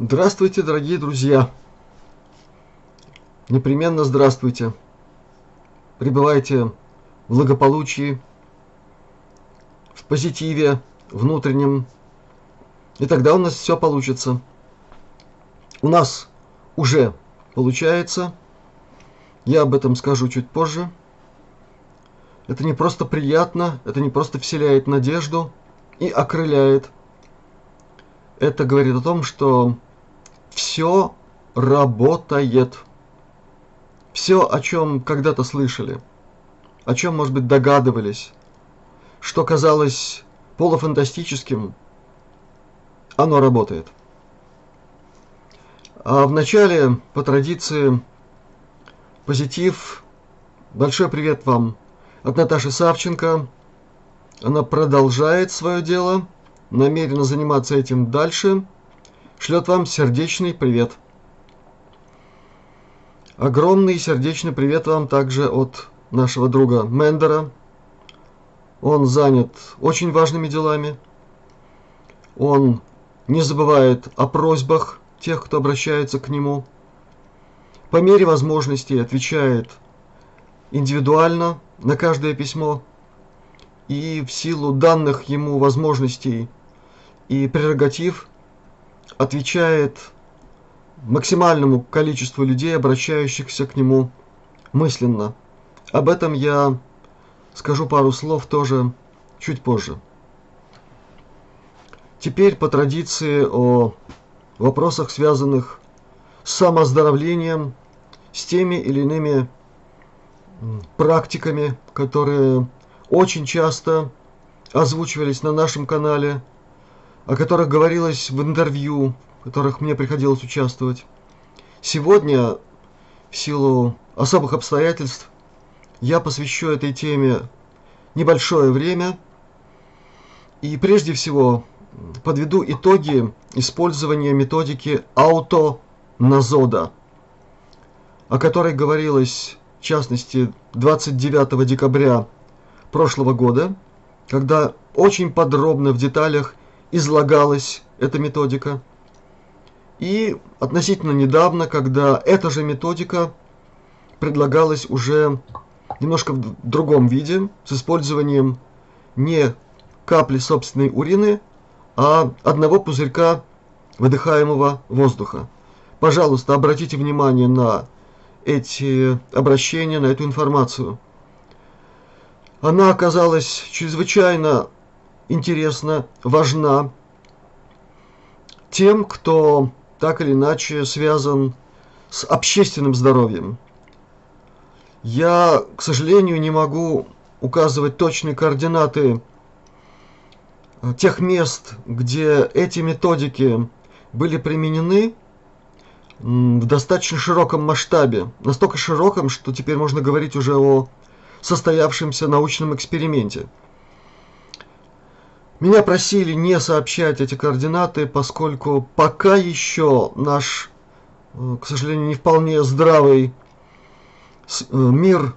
Здравствуйте, дорогие друзья! Непременно здравствуйте! Пребывайте в благополучии, в позитиве внутреннем, и тогда у нас все получится. У нас уже получается, я об этом скажу чуть позже. Это не просто приятно, это не просто вселяет надежду и окрыляет. Это говорит о том, что все работает. Все, о чем когда-то слышали, о чем, может быть, догадывались, что казалось полуфантастическим, оно работает. А вначале, по традиции, позитив. Большой привет вам от Наташи Савченко. Она продолжает свое дело, намерена заниматься этим дальше. Шлет вам сердечный привет. Огромный сердечный привет вам также от нашего друга Мендера. Он занят очень важными делами. Он не забывает о просьбах тех, кто обращается к нему – по мере возможностей отвечает индивидуально на каждое письмо и в силу данных ему возможностей и прерогатив отвечает максимальному количеству людей, обращающихся к нему мысленно. Об этом я скажу пару слов тоже чуть позже. Теперь по традиции о вопросах, связанных с самооздоровлением, с теми или иными практиками, которые очень часто озвучивались на нашем канале, о которых говорилось в интервью, в которых мне приходилось участвовать. Сегодня, в силу особых обстоятельств, я посвящу этой теме небольшое время и прежде всего подведу итоги использования методики ауто Назода, о которой говорилось, в частности, 29 декабря прошлого года, когда очень подробно в деталях излагалась эта методика. И относительно недавно, когда эта же методика предлагалась уже немножко в другом виде, с использованием не капли собственной урины, а одного пузырька выдыхаемого воздуха. Пожалуйста, обратите внимание на эти обращения, на эту информацию. Она оказалась чрезвычайно интересна, важна тем, кто так или иначе связан с общественным здоровьем. Я, к сожалению, не могу указывать точные координаты тех мест, где эти методики были применены, в достаточно широком масштабе. Настолько широком, что теперь можно говорить уже о состоявшемся научном эксперименте. Меня просили не сообщать эти координаты, поскольку пока еще наш, э, к сожалению, не вполне здравый э, мир,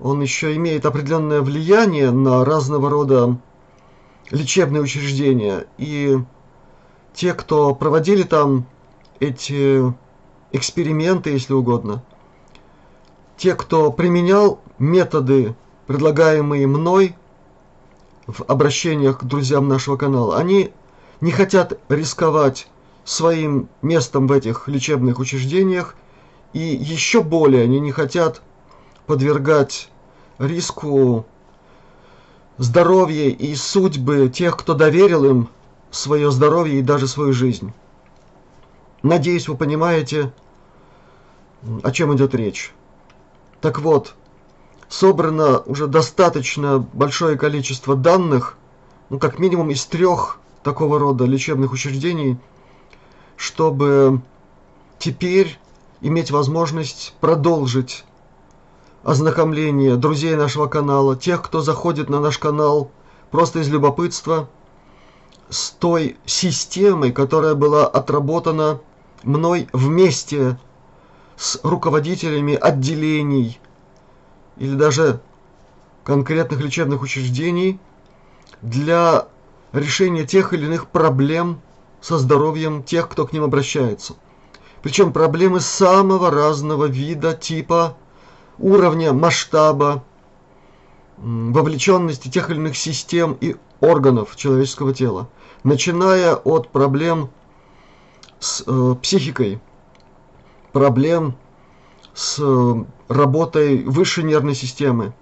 он еще имеет определенное влияние на разного рода лечебные учреждения. И те, кто проводили там эти эксперименты, если угодно. Те, кто применял методы, предлагаемые мной в обращениях к друзьям нашего канала, они не хотят рисковать своим местом в этих лечебных учреждениях, и еще более они не хотят подвергать риску здоровья и судьбы тех, кто доверил им свое здоровье и даже свою жизнь. Надеюсь, вы понимаете, о чем идет речь. Так вот, собрано уже достаточно большое количество данных, ну, как минимум из трех такого рода лечебных учреждений, чтобы теперь иметь возможность продолжить ознакомление друзей нашего канала, тех, кто заходит на наш канал просто из любопытства, с той системой, которая была отработана мной вместе с руководителями отделений или даже конкретных лечебных учреждений для решения тех или иных проблем, со здоровьем тех, кто к ним обращается. Причем проблемы самого разного вида, типа, уровня, масштаба, вовлеченности тех или иных систем и органов человеческого тела, начиная от проблем с э, психикой, проблем с э, работой высшей нервной системы,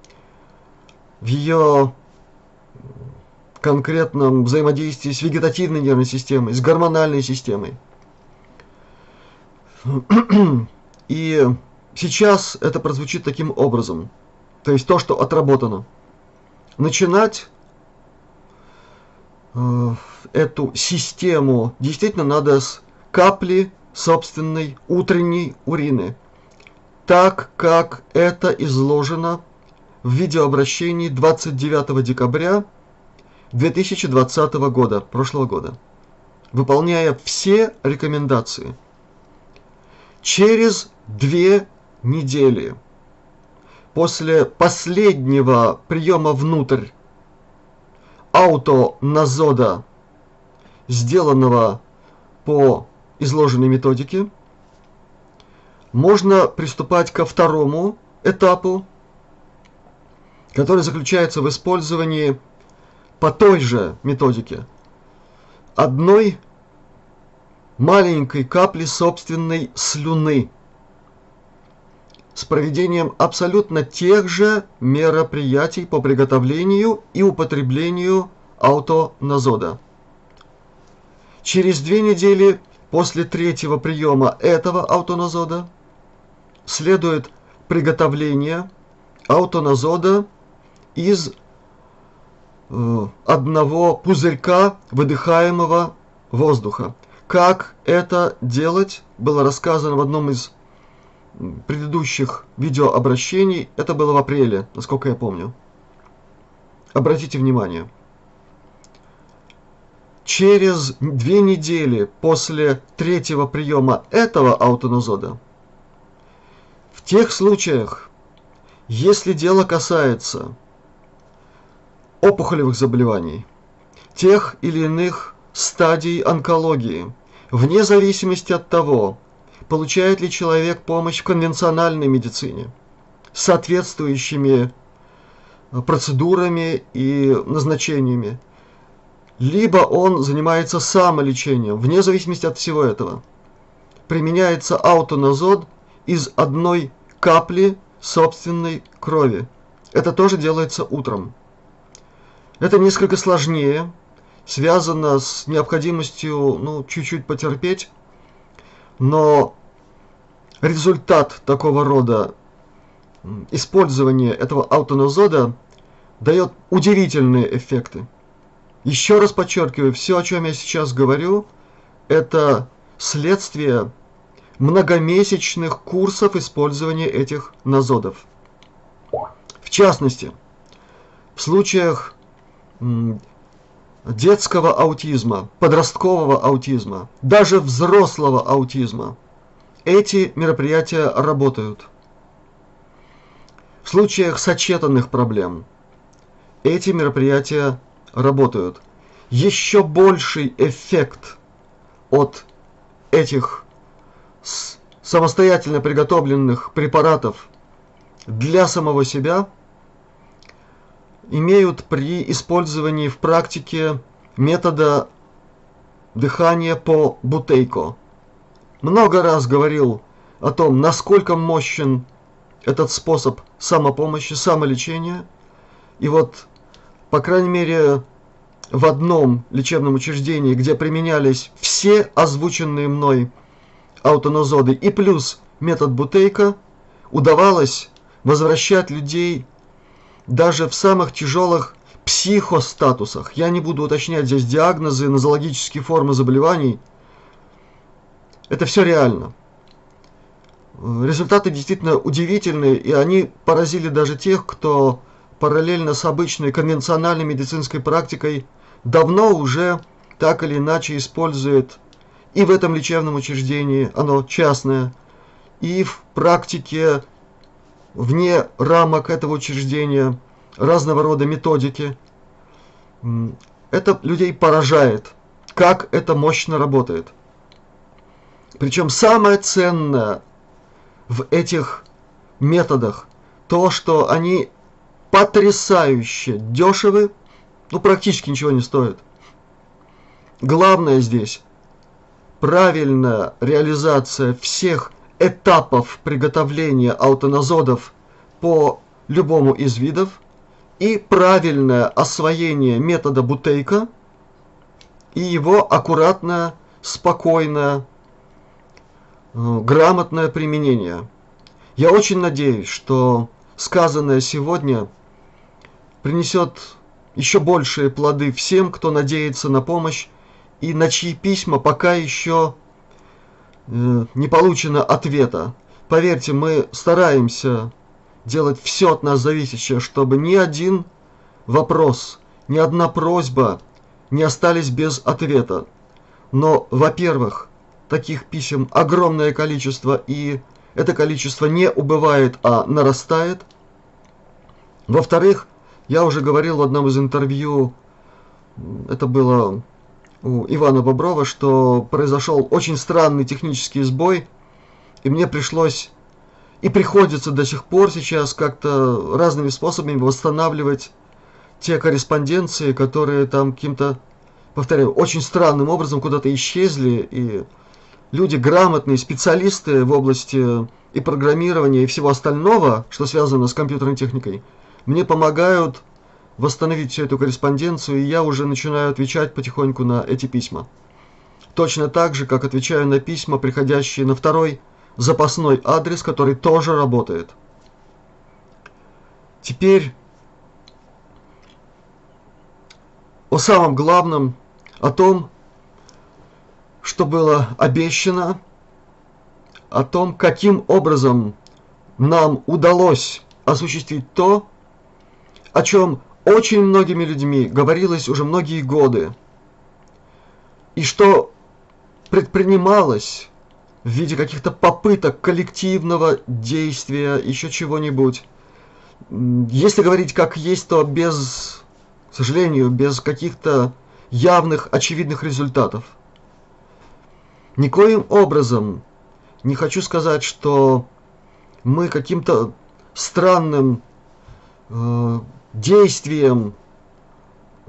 в ее конкретном взаимодействии с вегетативной нервной системой, с гормональной системой. И сейчас это прозвучит таким образом. То есть то, что отработано. Начинать э, эту систему действительно надо с капли собственной утренней урины. Так, как это изложено в видеообращении 29 декабря 2020 года, прошлого года, выполняя все рекомендации. Через две недели после последнего приема внутрь аутоназода, сделанного по изложенной методике, можно приступать ко второму этапу, который заключается в использовании по той же методике одной маленькой капли собственной слюны с проведением абсолютно тех же мероприятий по приготовлению и употреблению аутоназода. Через две недели после третьего приема этого аутоназода следует приготовление аутоназода из э, одного пузырька выдыхаемого воздуха. Как это делать, было рассказано в одном из предыдущих видеообращений. Это было в апреле, насколько я помню. Обратите внимание. Через две недели после третьего приема этого аутоназода, в тех случаях, если дело касается опухолевых заболеваний, тех или иных стадий онкологии, вне зависимости от того, получает ли человек помощь в конвенциональной медицине, соответствующими процедурами и назначениями, либо он занимается самолечением, вне зависимости от всего этого. Применяется аутоназод из одной капли собственной крови. Это тоже делается утром. Это несколько сложнее, связано с необходимостью ну, чуть-чуть потерпеть, но результат такого рода использования этого аутоназода дает удивительные эффекты. Еще раз подчеркиваю, все, о чем я сейчас говорю, это следствие многомесячных курсов использования этих назодов. В частности, в случаях детского аутизма, подросткового аутизма, даже взрослого аутизма, эти мероприятия работают. В случаях сочетанных проблем эти мероприятия работают. Еще больший эффект от этих самостоятельно приготовленных препаратов для самого себя имеют при использовании в практике метода дыхания по бутейко. Много раз говорил о том, насколько мощен этот способ самопомощи, самолечения. И вот, по крайней мере, в одном лечебном учреждении, где применялись все озвученные мной аутонозоды и плюс метод Бутейка, удавалось возвращать людей даже в самых тяжелых психостатусах. Я не буду уточнять здесь диагнозы, нозологические формы заболеваний. Это все реально. Результаты действительно удивительные, и они поразили даже тех, кто параллельно с обычной конвенциональной медицинской практикой давно уже так или иначе использует и в этом лечебном учреждении, оно частное, и в практике вне рамок этого учреждения разного рода методики. Это людей поражает. как это мощно работает. Причем самое ценное в этих методах то, что они потрясающе дешевы, ну практически ничего не стоят. Главное здесь правильная реализация всех этапов приготовления аутоназодов по любому из видов и правильное освоение метода Бутейка и его аккуратное, спокойное, э, грамотное применение. Я очень надеюсь, что сказанное сегодня принесет еще большие плоды всем, кто надеется на помощь и на чьи письма пока еще не получено ответа. Поверьте, мы стараемся делать все от нас зависящее, чтобы ни один вопрос, ни одна просьба не остались без ответа. Но, во-первых, таких писем огромное количество, и это количество не убывает, а нарастает. Во-вторых, я уже говорил в одном из интервью, это было Ивана Боброва, что произошел очень странный технический сбой, и мне пришлось и приходится до сих пор сейчас как-то разными способами восстанавливать те корреспонденции, которые там каким-то, повторяю, очень странным образом куда-то исчезли, и люди грамотные, специалисты в области и программирования, и всего остального, что связано с компьютерной техникой, мне помогают восстановить всю эту корреспонденцию, и я уже начинаю отвечать потихоньку на эти письма. Точно так же, как отвечаю на письма, приходящие на второй запасной адрес, который тоже работает. Теперь о самом главном, о том, что было обещано, о том, каким образом нам удалось осуществить то, о чем очень многими людьми говорилось уже многие годы, и что предпринималось в виде каких-то попыток коллективного действия, еще чего-нибудь. Если говорить как есть, то без, к сожалению, без каких-то явных, очевидных результатов. Никоим образом не хочу сказать, что мы каким-то странным э, действием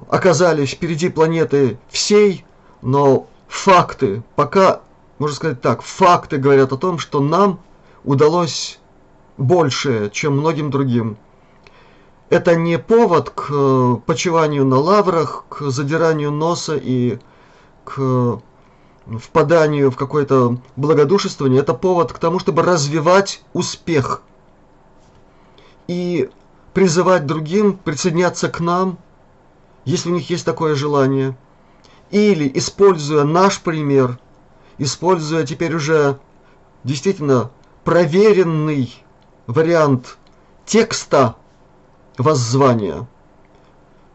оказались впереди планеты всей, но факты, пока, можно сказать так, факты говорят о том, что нам удалось больше, чем многим другим. Это не повод к э, почиванию на лаврах, к задиранию носа и к впаданию в какое-то благодушествование. Это повод к тому, чтобы развивать успех. И призывать другим присоединяться к нам, если у них есть такое желание, или, используя наш пример, используя теперь уже действительно проверенный вариант текста воззвания,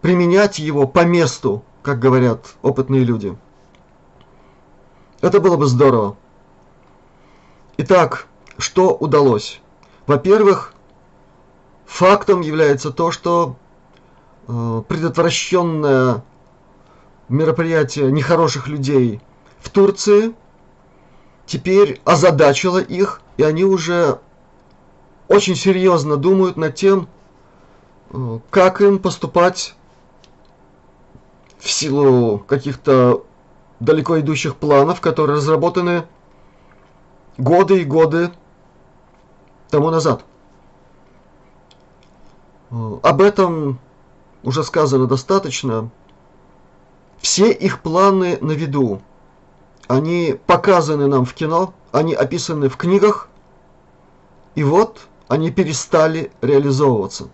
применять его по месту, как говорят опытные люди. Это было бы здорово. Итак, что удалось? Во-первых, Фактом является то, что э, предотвращенное мероприятие нехороших людей в Турции теперь озадачило их, и они уже очень серьезно думают над тем, э, как им поступать в силу каких-то далеко идущих планов, которые разработаны годы и годы тому назад. Об этом уже сказано достаточно. Все их планы на виду. Они показаны нам в кино, они описаны в книгах, и вот они перестали реализовываться.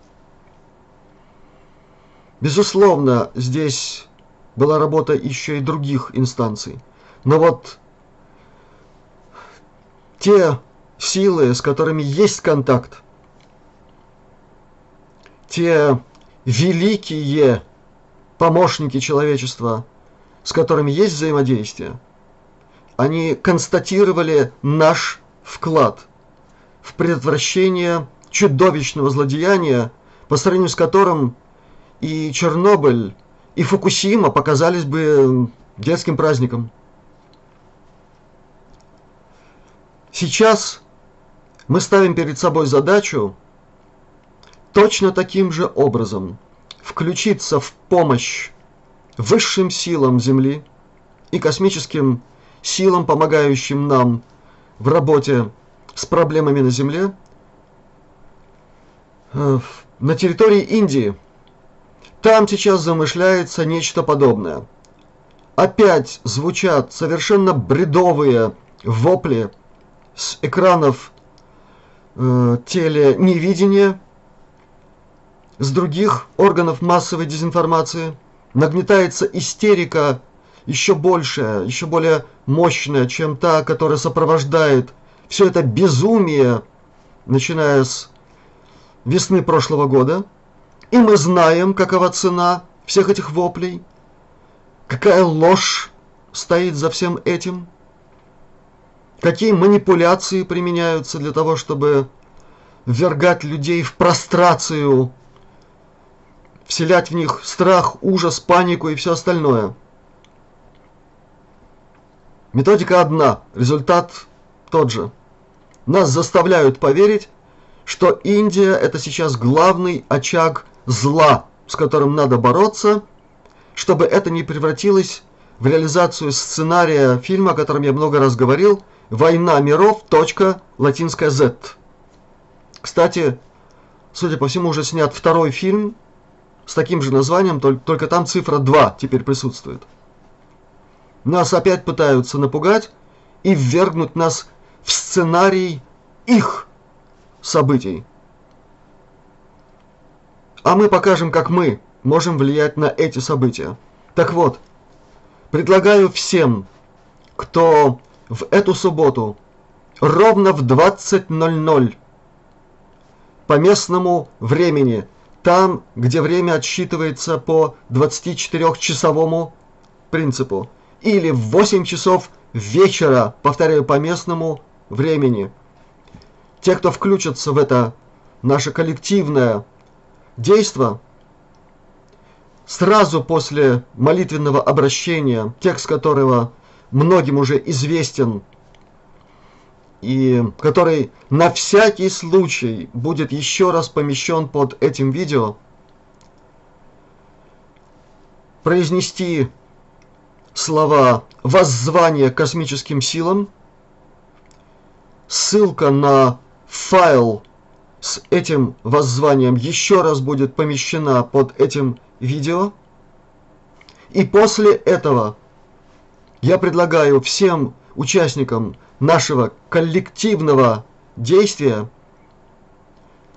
Безусловно, здесь была работа еще и других инстанций. Но вот те силы, с которыми есть контакт, те великие помощники человечества, с которыми есть взаимодействие, они констатировали наш вклад в предотвращение чудовищного злодеяния, по сравнению с которым и Чернобыль, и Фукусима показались бы детским праздником. Сейчас мы ставим перед собой задачу точно таким же образом включиться в помощь высшим силам Земли и космическим силам, помогающим нам в работе с проблемами на Земле, э, на территории Индии. Там сейчас замышляется нечто подобное. Опять звучат совершенно бредовые вопли с экранов э, теленевидения, с других органов массовой дезинформации. Нагнетается истерика еще большая, еще более мощная, чем та, которая сопровождает все это безумие, начиная с весны прошлого года. И мы знаем, какова цена всех этих воплей, какая ложь стоит за всем этим, какие манипуляции применяются для того, чтобы ввергать людей в прострацию, вселять в них страх, ужас, панику и все остальное – Методика одна, результат тот же. Нас заставляют поверить, что Индия это сейчас главный очаг зла, с которым надо бороться, чтобы это не превратилось в реализацию сценария фильма, о котором я много раз говорил, «Война миров. Точка. Латинская Z». Кстати, судя по всему, уже снят второй фильм с таким же названием, только там цифра 2 теперь присутствует. Нас опять пытаются напугать и ввергнуть нас в сценарий их событий. А мы покажем, как мы можем влиять на эти события. Так вот, предлагаю всем, кто в эту субботу ровно в 20.00 по местному времени, там, где время отсчитывается по 24-часовому принципу, или в 8 часов вечера, повторяю, по местному времени. Те, кто включатся в это наше коллективное действо, сразу после молитвенного обращения, текст которого многим уже известен, и который на всякий случай будет еще раз помещен под этим видео, произнести слова «воззвание космическим силам», ссылка на файл с этим воззванием еще раз будет помещена под этим видео. И после этого я предлагаю всем участникам нашего коллективного действия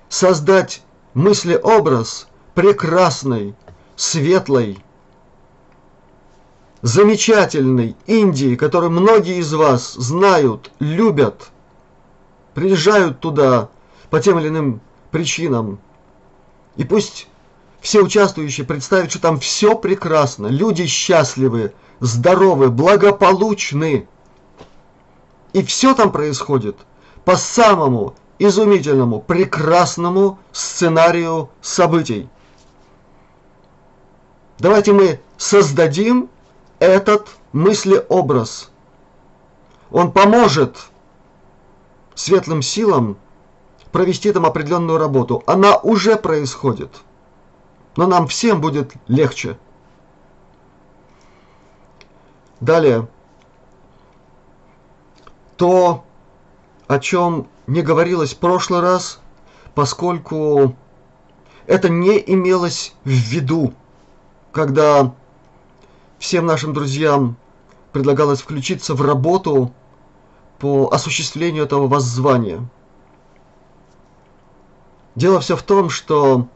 создать мыслеобраз прекрасной, светлой, замечательной Индии, которую многие из вас знают, любят, приезжают туда по тем или иным причинам. И пусть все участвующие представят, что там все прекрасно, люди счастливы, здоровы, благополучны. И все там происходит по самому изумительному, прекрасному сценарию событий. Давайте мы создадим этот мыслеобраз. Он поможет светлым силам провести там определенную работу. Она уже происходит. Но нам всем будет легче. Далее. То, о чем не говорилось в прошлый раз, поскольку это не имелось в виду, когда всем нашим друзьям предлагалось включиться в работу по осуществлению этого воззвания. Дело все в том, что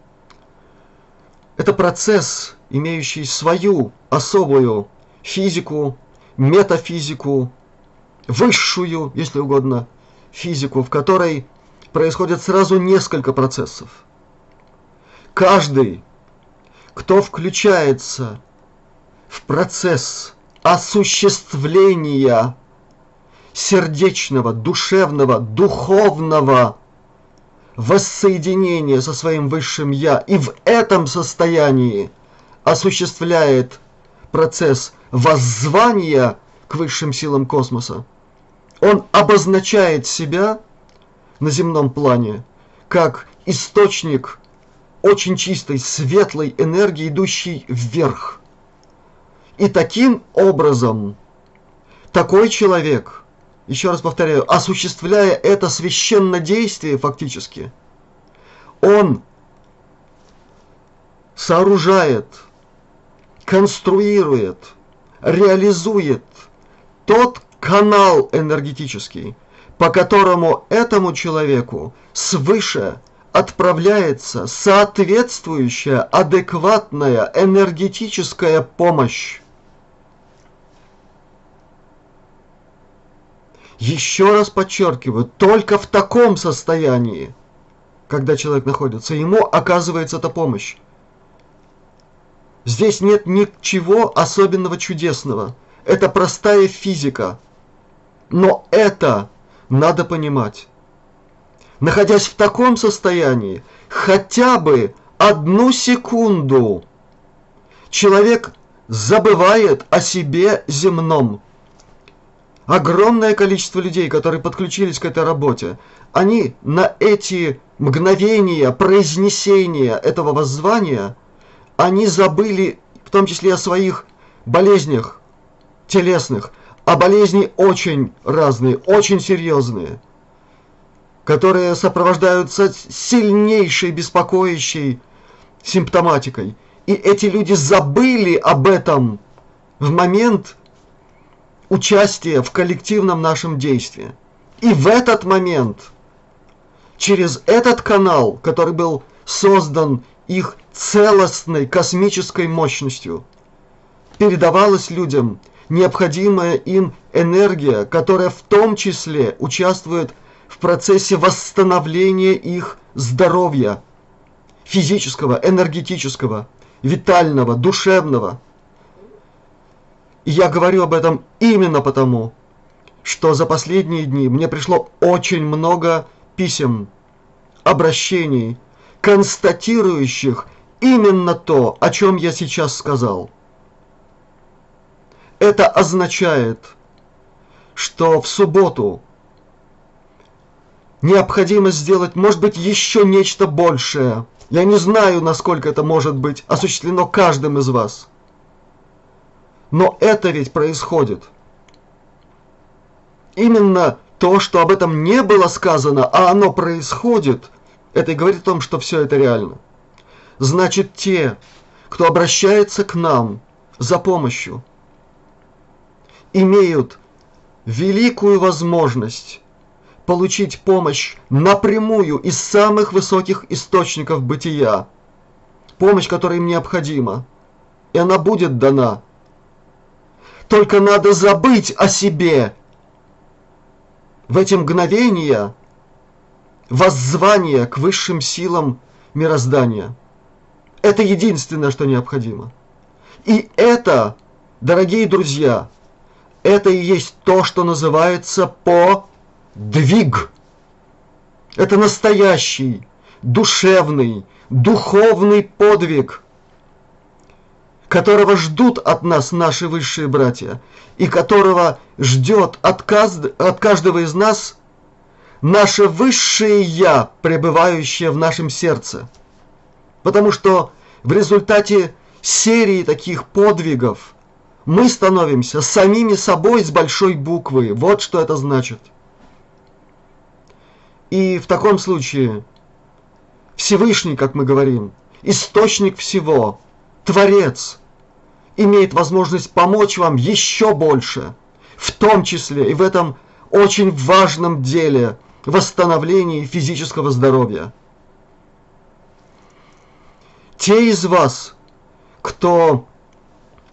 это процесс, имеющий свою особую физику, метафизику, высшую, если угодно, физику, в которой происходит сразу несколько процессов. Каждый, кто включается в процесс осуществления сердечного, душевного, духовного воссоединения со своим высшим Я и в этом состоянии осуществляет процесс воззвания к высшим силам космоса, он обозначает себя на земном плане как источник очень чистой, светлой энергии, идущей вверх. И таким образом такой человек, еще раз повторяю, осуществляя это священное действие фактически, он сооружает, конструирует, реализует тот канал энергетический, по которому этому человеку свыше отправляется соответствующая адекватная энергетическая помощь. Еще раз подчеркиваю, только в таком состоянии, когда человек находится, ему оказывается эта помощь. Здесь нет ничего особенного чудесного. Это простая физика. Но это надо понимать. Находясь в таком состоянии, хотя бы одну секунду, человек забывает о себе земном. Огромное количество людей, которые подключились к этой работе, они на эти мгновения произнесения этого воззвания, они забыли в том числе о своих болезнях телесных, а болезни очень разные, очень серьезные, которые сопровождаются сильнейшей беспокоящей симптоматикой. И эти люди забыли об этом в момент участия в коллективном нашем действии. И в этот момент, через этот канал, который был создан их целостной космической мощностью, передавалась людям – необходимая им энергия, которая в том числе участвует в процессе восстановления их здоровья, физического, энергетического, витального, душевного. И я говорю об этом именно потому, что за последние дни мне пришло очень много писем, обращений, констатирующих именно то, о чем я сейчас сказал – это означает, что в субботу необходимо сделать, может быть, еще нечто большее. Я не знаю, насколько это может быть осуществлено каждым из вас. Но это ведь происходит. Именно то, что об этом не было сказано, а оно происходит, это и говорит о том, что все это реально. Значит, те, кто обращается к нам за помощью, имеют великую возможность получить помощь напрямую из самых высоких источников бытия. Помощь, которая им необходима. И она будет дана. Только надо забыть о себе. В эти мгновения воззвания к высшим силам мироздания. Это единственное, что необходимо. И это, дорогие друзья, это и есть то, что называется подвиг. Это настоящий, душевный, духовный подвиг, которого ждут от нас наши высшие братья, и которого ждет от, от каждого из нас наше высшее Я, пребывающее в нашем сердце. Потому что в результате серии таких подвигов – мы становимся самими собой с большой буквы. Вот что это значит. И в таком случае Всевышний, как мы говорим, источник всего, Творец, имеет возможность помочь вам еще больше, в том числе и в этом очень важном деле восстановления физического здоровья. Те из вас, кто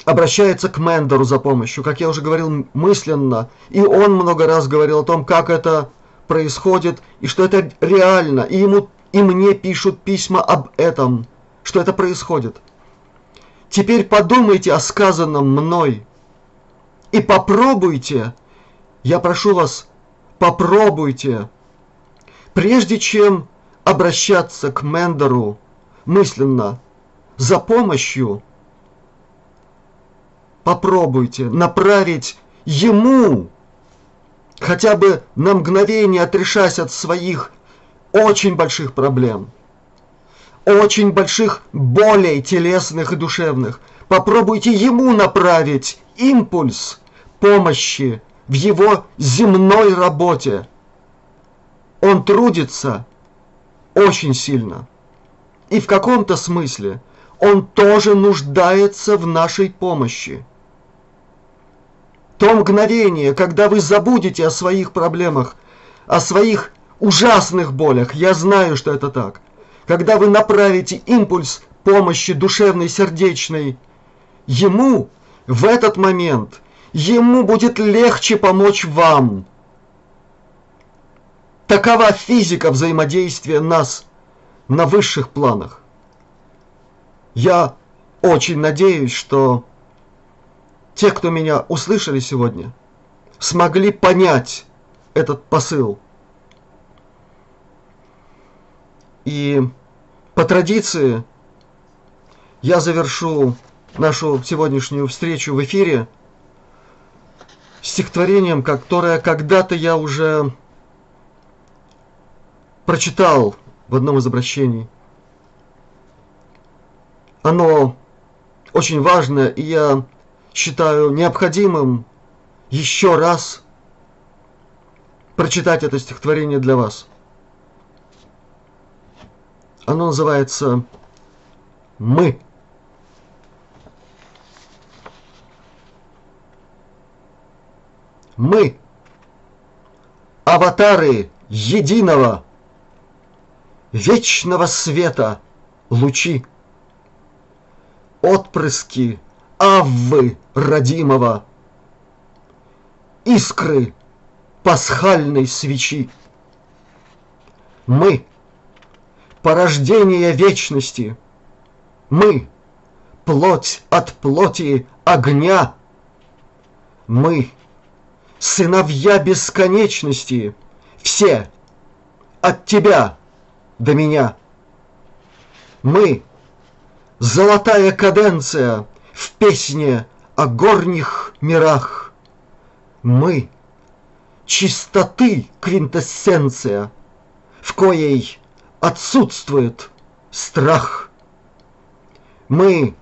обращается к Мендеру за помощью, как я уже говорил мысленно, и он много раз говорил о том, как это происходит, и что это реально, и ему и мне пишут письма об этом, что это происходит. Теперь подумайте о сказанном мной и попробуйте, я прошу вас, попробуйте, прежде чем обращаться к Мендеру мысленно за помощью – попробуйте направить ему, хотя бы на мгновение отрешась от своих очень больших проблем, очень больших болей телесных и душевных. Попробуйте ему направить импульс помощи в его земной работе. Он трудится очень сильно. И в каком-то смысле он тоже нуждается в нашей помощи. То мгновение, когда вы забудете о своих проблемах, о своих ужасных болях, я знаю, что это так, когда вы направите импульс помощи душевной, сердечной ему, в этот момент ему будет легче помочь вам. Такова физика взаимодействия нас на высших планах. Я очень надеюсь, что те, кто меня услышали сегодня, смогли понять этот посыл. И по традиции я завершу нашу сегодняшнюю встречу в эфире стихотворением, которое когда-то я уже прочитал в одном из обращений. Оно очень важное, и я считаю необходимым еще раз прочитать это стихотворение для вас. Оно называется «Мы». Мы, аватары единого, вечного света лучи, отпрыски Аввы родимого, искры пасхальной свечи. Мы — порождение вечности, мы — плоть от плоти огня, мы — сыновья бесконечности, все от тебя до меня. Мы — золотая каденция — в песне о горних мирах. Мы — чистоты квинтэссенция, в коей отсутствует страх. Мы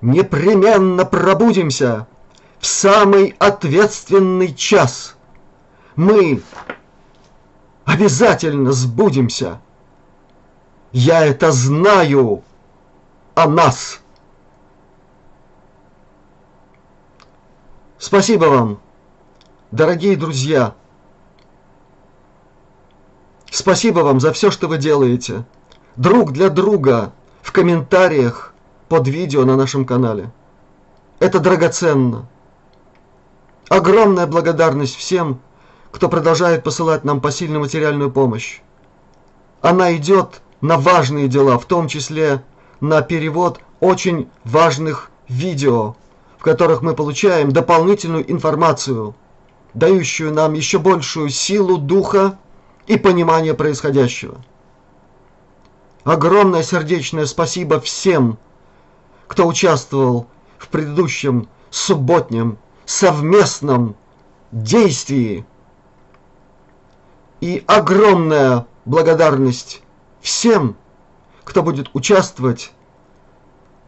непременно пробудимся в самый ответственный час. Мы обязательно сбудемся. Я это знаю о нас. Спасибо вам, дорогие друзья. Спасибо вам за все, что вы делаете. Друг для друга в комментариях под видео на нашем канале. Это драгоценно. Огромная благодарность всем, кто продолжает посылать нам посильную материальную помощь. Она идет на важные дела, в том числе на перевод очень важных видео которых мы получаем дополнительную информацию, дающую нам еще большую силу духа и понимание происходящего. Огромное сердечное спасибо всем, кто участвовал в предыдущем субботнем совместном действии. И огромная благодарность всем, кто будет участвовать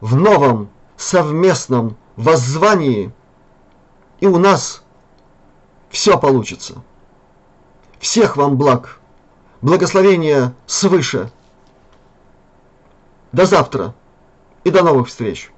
в новом совместном воззвании, и у нас все получится. Всех вам благ, благословения свыше. До завтра и до новых встреч.